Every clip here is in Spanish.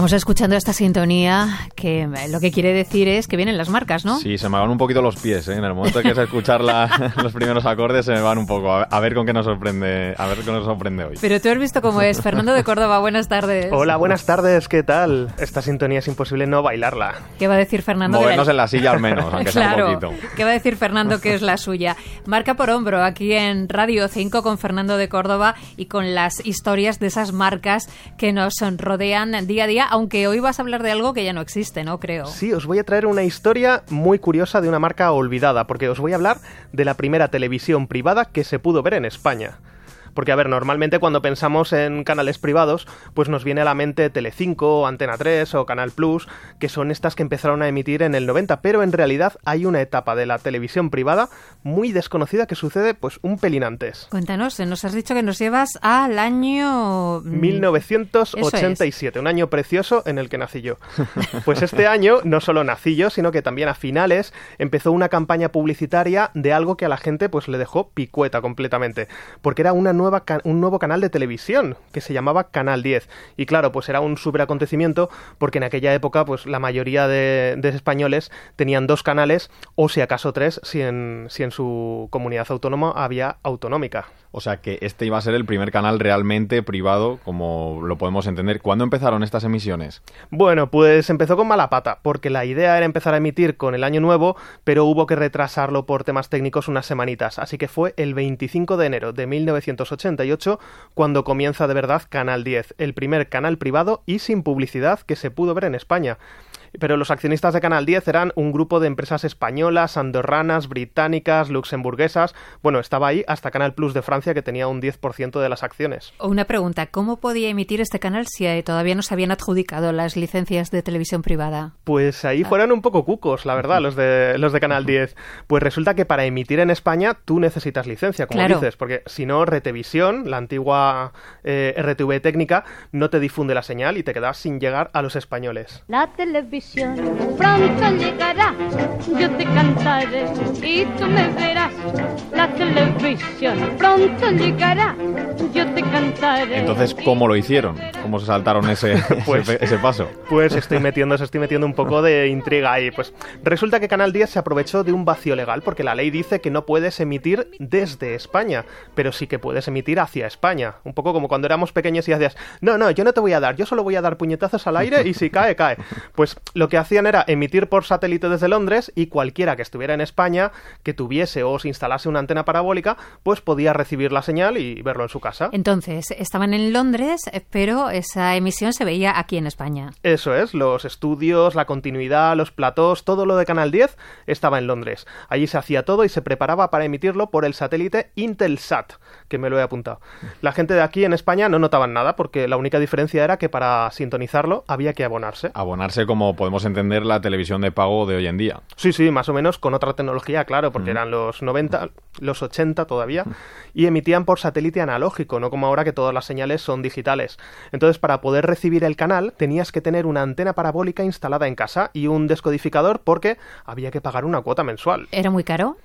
Estamos escuchando esta sintonía que lo que quiere decir es que vienen las marcas, ¿no? Sí, se me van un poquito los pies, ¿eh? En el momento que es escuchar los primeros acordes se me van un poco. A ver, con qué nos sorprende, a ver qué nos sorprende hoy. Pero tú has visto cómo es. Fernando de Córdoba, buenas tardes. Hola, buenas tardes, ¿qué tal? Esta sintonía es imposible no bailarla. ¿Qué va a decir Fernando? Movernos en la silla al menos, aunque sea un poquito. ¿Qué va a decir Fernando que es la suya? Marca por hombro aquí en Radio 5 con Fernando de Córdoba y con las historias de esas marcas que nos rodean día a día, aunque hoy vas a hablar de algo que ya no existe, ¿no? Creo. Sí, os voy a traer una historia muy curiosa de una marca olvidada, porque os voy a hablar de la primera televisión privada que se pudo ver en España. Porque, a ver, normalmente cuando pensamos en canales privados, pues nos viene a la mente Telecinco, Antena 3 o Canal Plus, que son estas que empezaron a emitir en el 90, pero en realidad hay una etapa de la televisión privada muy desconocida que sucede pues un pelín antes. Cuéntanos, nos has dicho que nos llevas al año 1987, mm, un año precioso en el que nací yo. Pues este año no solo nací yo, sino que también a finales empezó una campaña publicitaria de algo que a la gente pues le dejó picueta completamente, porque era una un nuevo canal de televisión que se llamaba Canal 10. Y claro, pues era un súper acontecimiento porque en aquella época pues la mayoría de, españoles tenían dos canales o si acaso tres si en, si en su comunidad autónoma había autonómica. O sea que este iba a ser el primer canal realmente privado, como lo podemos entender. ¿Cuándo empezaron estas emisiones? Bueno, pues empezó con mala pata, porque la idea era empezar a emitir con el año nuevo, pero hubo que retrasarlo por temas técnicos unas semanitas. Así que fue el 25 de enero de 1988 cuando comienza de verdad Canal 10, el primer canal privado y sin publicidad que se pudo ver en España pero los accionistas de Canal 10 eran un grupo de empresas españolas, andorranas, británicas, luxemburguesas. Bueno, estaba ahí hasta Canal Plus de Francia que tenía un 10% de las acciones. Una pregunta, ¿cómo podía emitir este canal si eh, todavía no se habían adjudicado las licencias de televisión privada? Pues ahí fueron un poco cucos, la verdad, los de los de Canal 10. Pues resulta que para emitir en España tú necesitas licencia, como dices, porque si no Retevisión, la antigua eh, RTV técnica, no te difunde la señal y te quedas sin llegar a los españoles. La televisión pronto llegará, yo te cantaré y tú me verás. La televisión pronto llegará, yo te cantaré. Entonces, ¿cómo lo hicieron? ¿Cómo se saltaron ese, pues, ese, paso? Pues estoy metiendo, estoy metiendo un poco de intriga ahí. Pues resulta que Canal 10 se aprovechó de un vacío legal porque la ley dice que no puedes emitir desde España, pero sí que puedes emitir hacia España. Un poco como cuando éramos pequeños y hacías, no, no, yo no te voy a dar, yo solo voy a dar puñetazos al aire y si cae, cae. Pues lo que hacían era emitir por satélite desde Londres y cualquiera que estuviera en España, que tuviese o se instalase una antena parabólica, pues podía recibir la señal y verlo en su casa. Entonces, estaban en Londres, pero esa emisión se veía aquí en España. Eso es, los estudios, la continuidad, los platós, todo lo de Canal 10 estaba en Londres. Allí se hacía todo y se preparaba para emitirlo por el satélite Intelsat, que me lo he apuntado. La gente de aquí en España no notaban nada porque la única diferencia era que para sintonizarlo había que abonarse. Abonarse como podemos entender la televisión de pago de hoy en día. Sí, sí, más o menos con otra tecnología, claro, porque eran los 90, los 80 todavía, y emitían por satélite analógico, no como ahora que todas las señales son digitales. Entonces, para poder recibir el canal, tenías que tener una antena parabólica instalada en casa y un descodificador porque había que pagar una cuota mensual. ¿Era muy caro?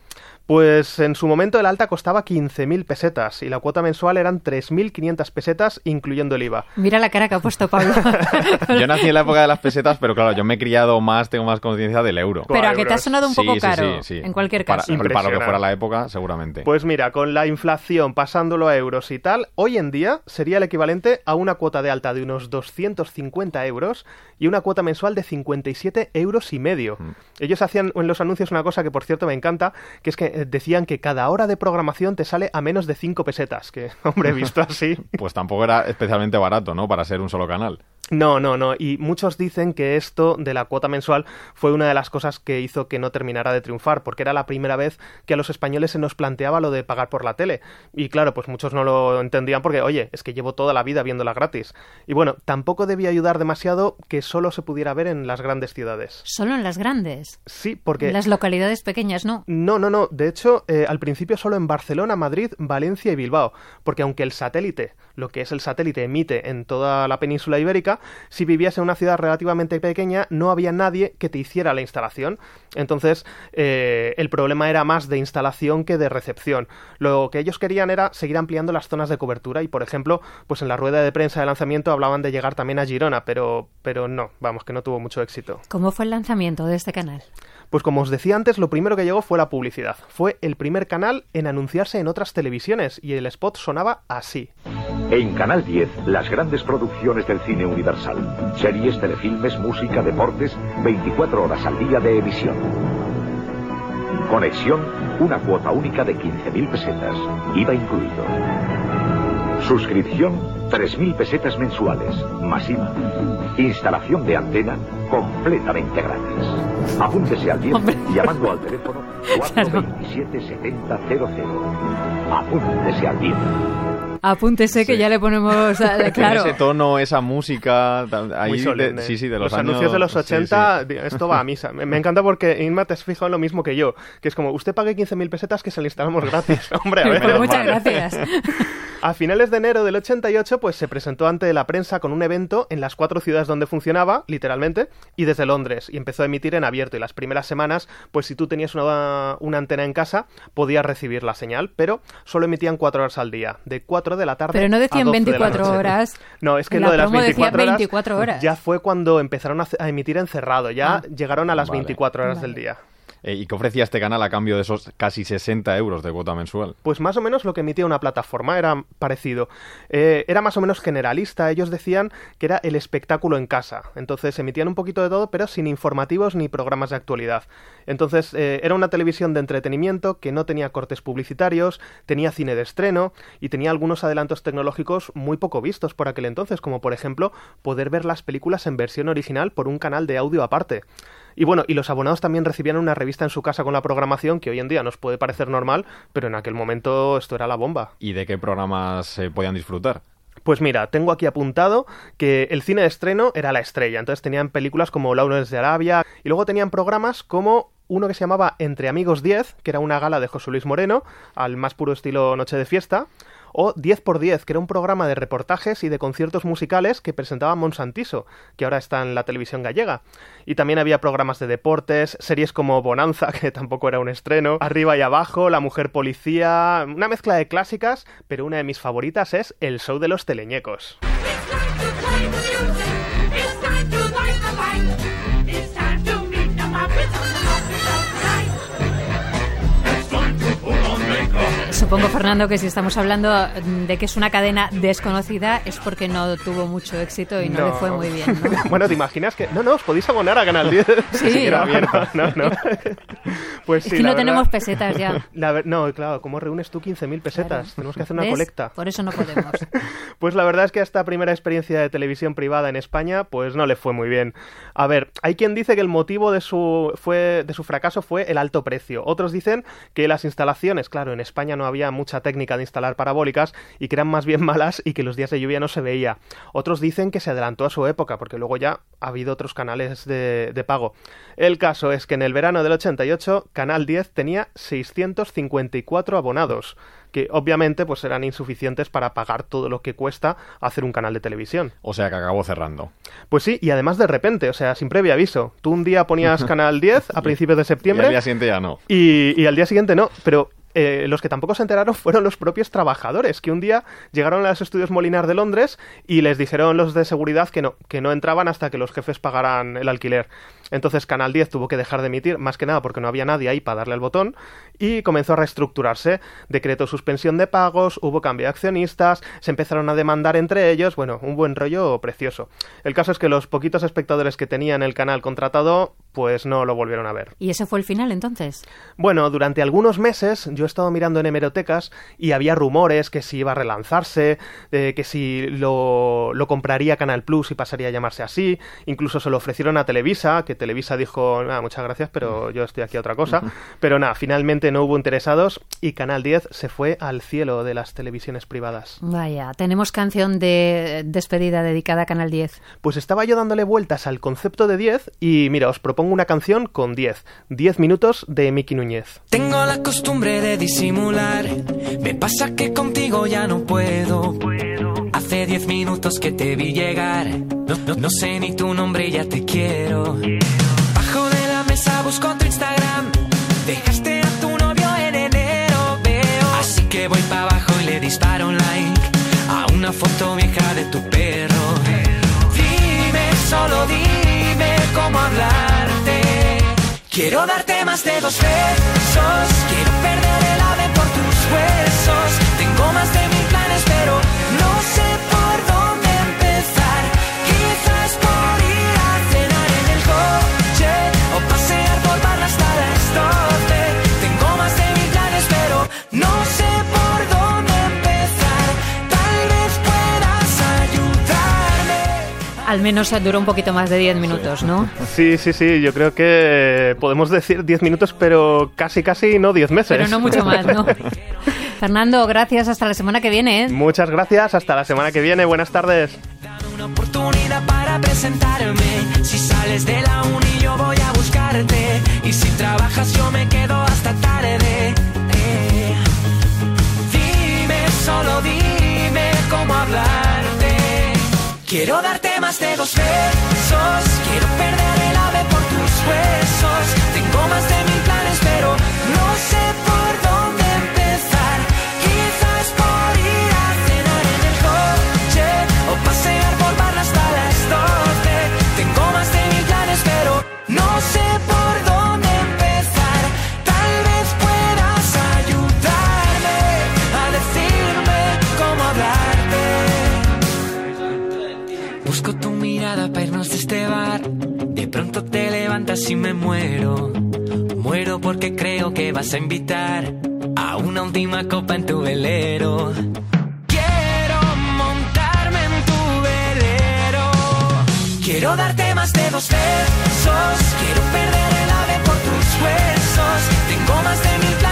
Pues en su momento el alta costaba 15.000 pesetas y la cuota mensual eran 3.500 pesetas incluyendo el IVA. Mira la cara que ha puesto Pablo. yo nací en la época de las pesetas, pero claro, yo me he criado más, tengo más conciencia del euro. Pero a que te ha sonado un poco caro, sí, sí, en cualquier caso. Para, para, lo que fuera la época, seguramente. Pues mira, con la inflación pasándolo a euros y tal, hoy en día sería el equivalente a una cuota de alta de unos 250 euros y una cuota mensual de 57 euros y medio. Mm. Ellos hacían en los anuncios una cosa que por cierto me encanta, que es que eh, decían que cada hora de programación te sale a menos de 5 pesetas, que hombre, visto así. pues tampoco era especialmente barato, ¿no? Para ser un solo canal. No, no, no. Y muchos dicen que esto de la cuota mensual fue una de las cosas que hizo que no terminara de triunfar, porque era la primera vez que a los españoles se nos planteaba lo de pagar por la tele. Y claro, pues muchos no lo entendían porque, oye, es que llevo toda la vida viéndola gratis. Y bueno, tampoco debía ayudar demasiado que solo se pudiera ver en las grandes ciudades. ¿Solo en las grandes? Sí, porque... En las localidades pequeñas, ¿no? No, no, no. De hecho, eh, al principio solo en Barcelona, Madrid, Valencia y Bilbao. Porque aunque el satélite, lo que es el satélite, emite en toda la península ibérica, si vivías en una ciudad relativamente pequeña, no había nadie que te hiciera la instalación. Entonces, eh, el problema era más de instalación que de recepción. Lo que ellos querían era seguir ampliando las zonas de cobertura y, por ejemplo, pues en la rueda de prensa de lanzamiento hablaban de llegar también a Girona, pero, pero no, vamos, que no tuvo mucho éxito. ¿Cómo fue el lanzamiento de este canal? Pues como os decía antes, lo primero que llegó fue la publicidad. Fue el primer canal en anunciarse en otras televisiones y el spot sonaba así. En Canal 10, las grandes producciones del cine universal. Series, telefilmes, música, deportes, 24 horas al día de emisión. Conexión, una cuota única de 15.000 pesetas, IVA incluido. Suscripción, 3.000 pesetas mensuales, masiva. Instalación de antena completamente gratis. Apúntese al 10 llamando al teléfono 427 7000. Apúntese al 10. Apúntese que ya le ponemos, claro. ese tono, esa música, ahí sí, sí, de los, anuncios de los 80, esto va a misa. Me, encanta porque Inma te has fijado en lo mismo que yo, que es como, usted pague 15.000 pesetas que se le instalamos gratis. Hombre, a ver. Pues muchas gracias. A finales de enero del 88, pues se presentó ante la prensa con un evento en las cuatro ciudades donde funcionaba, literalmente, y desde Londres, y empezó a emitir en abierto. Y las primeras semanas, pues si tú tenías una, una antena en casa, podías recibir la señal, pero solo emitían cuatro horas al día, de 4 de la tarde Pero no decían 24 horas. No, es que lo de las 24 horas, 24 horas, ya fue cuando empezaron a, emitir encerrado, ya ah. llegaron a las 24 horas del día. Eh, ¿Y qué ofrecía este canal a cambio de esos casi 60 euros de cuota mensual? Pues más o menos lo que emitía una plataforma era parecido. Eh, era más o menos generalista. Ellos decían que era el espectáculo en casa. Entonces emitían un poquito de todo, pero sin informativos ni programas de actualidad. Entonces eh, era una televisión de entretenimiento que no tenía cortes publicitarios, tenía cine de estreno y tenía algunos adelantos tecnológicos muy poco vistos por aquel entonces, como por ejemplo poder ver las películas en versión original por un canal de audio aparte. Y bueno, y los abonados también recibían una revista en su casa con la programación que hoy en día nos puede parecer normal, pero en aquel momento esto era la bomba. ¿Y de qué programas se podían disfrutar? Pues mira, tengo aquí apuntado que el cine de estreno era la estrella. Entonces tenían películas como Launes de Arabia y luego tenían programas como uno que se llamaba Entre Amigos 10, que era una gala de José Luis Moreno, al más puro estilo Noche de Fiesta o 10x10, que era un programa de reportajes y de conciertos musicales que presentaba Monsantiso, que ahora está en la televisión gallega. Y también había programas de deportes, series como Bonanza, que tampoco era un estreno, Arriba y Abajo, La Mujer Policía, una mezcla de clásicas, pero una de mis favoritas es El Show de los Teleñecos. Supongo, Fernando, que si estamos hablando de que es una cadena desconocida es porque no tuvo mucho éxito y no, le fue muy bien. bueno, ¿te imaginas que.? No, no, os podéis abonar a Canal 10. Sí, no, no, Pues es que no tenemos pesetas ya. no, claro, ¿cómo reúnes tú 15.000 pesetas? Tenemos que hacer una colecta. Por eso no podemos. pues la verdad es que esta primera experiencia de televisión privada en España, pues no le fue muy bien. A ver, hay quien dice que el motivo de su, fue, de su fracaso fue el alto precio. Otros dicen que las instalaciones, claro, en España no había mucha técnica de instalar parabólicas y que eran más bien malas y que los días de lluvia no se veía. Otros dicen que se adelantó a su época, porque luego ya ha habido otros canales de, de pago. El caso es que en el verano del 88, Canal 10 tenía 654 abonados que obviamente pues eran insuficientes para pagar todo lo que cuesta hacer un canal de televisión. O sea que acabó cerrando. Pues sí, y además de repente, o sea, sin previo aviso. Tú un día ponías Canal 10 a principios de septiembre. Y al día siguiente ya no. Y, y al día siguiente no, pero eh, los que tampoco se enteraron fueron los propios trabajadores, que un día llegaron a los estudios Molinar de Londres y les dijeron los de seguridad que no, que no entraban hasta que los jefes pagaran el alquiler. Entonces Canal 10 tuvo que dejar de emitir, más que nada porque no había nadie ahí para darle al botón, y comenzó a reestructurarse. Decretó suspensión de pagos, hubo cambio de accionistas, se empezaron a demandar entre ellos, bueno, un buen rollo precioso. El caso es que los poquitos espectadores que tenían el canal contratado, pues no lo volvieron a ver. ¿Y ese fue el final entonces? Bueno, durante algunos meses yo he estado mirando en hemerotecas y había rumores que si iba a relanzarse, que si lo, lo compraría Canal Plus y pasaría a llamarse así, incluso se lo ofrecieron a Televisa, que Televisa dijo, muchas gracias, pero yo estoy aquí a otra cosa. Pero nada, finalmente no hubo interesados y Canal 10 se fue al cielo de las televisiones privadas. Vaya, tenemos canción de despedida dedicada a Canal 10. Pues estaba yo dándole vueltas al concepto de 10 y mira, os propongo una canción con 10. 10 minutos de Miki Núñez. Tengo la costumbre de disimular. Me pasa que contigo ya no puedo hace diez minutos que te vi llegar. No, sé ni tu nombre ya te quiero. Bajo de la mesa busco tu Instagram. Dejaste a tu novio en enero, veo. Así que voy para abajo y le disparo un like a una foto vieja de tu perro. Dime, solo dime cómo hablarte. Quiero darte más de dos besos. Quiero perder Tengo más de mil planes, pero no sé Al menos duró un poquito más de 10 minutos, ¿no? Sí, sí, sí. Yo creo que podemos decir 10 minutos, pero casi, casi no 10 meses. Pero no mucho más, ¿no? Fernando, gracias. Hasta la semana que viene. ¿eh? Muchas gracias. Hasta la semana que viene. Buenas tardes. Una oportunidad para presentarme. Si sales de la uni, yo voy a buscarte. Y si trabajas, yo me quedo hasta tarde. Eh. Dime, solo dime cómo hablarte. Quiero darte más de dos besos. Quiero perder el ave por tus huesos. Tengo más de mil Busco tu mirada para irnos de este bar. De pronto te levantas y me muero. Muero porque creo que vas a invitar a una última copa en tu velero. Quiero montarme en tu velero. Quiero darte más de dos besos. Quiero perder el ave por tus huesos. Tengo más de mil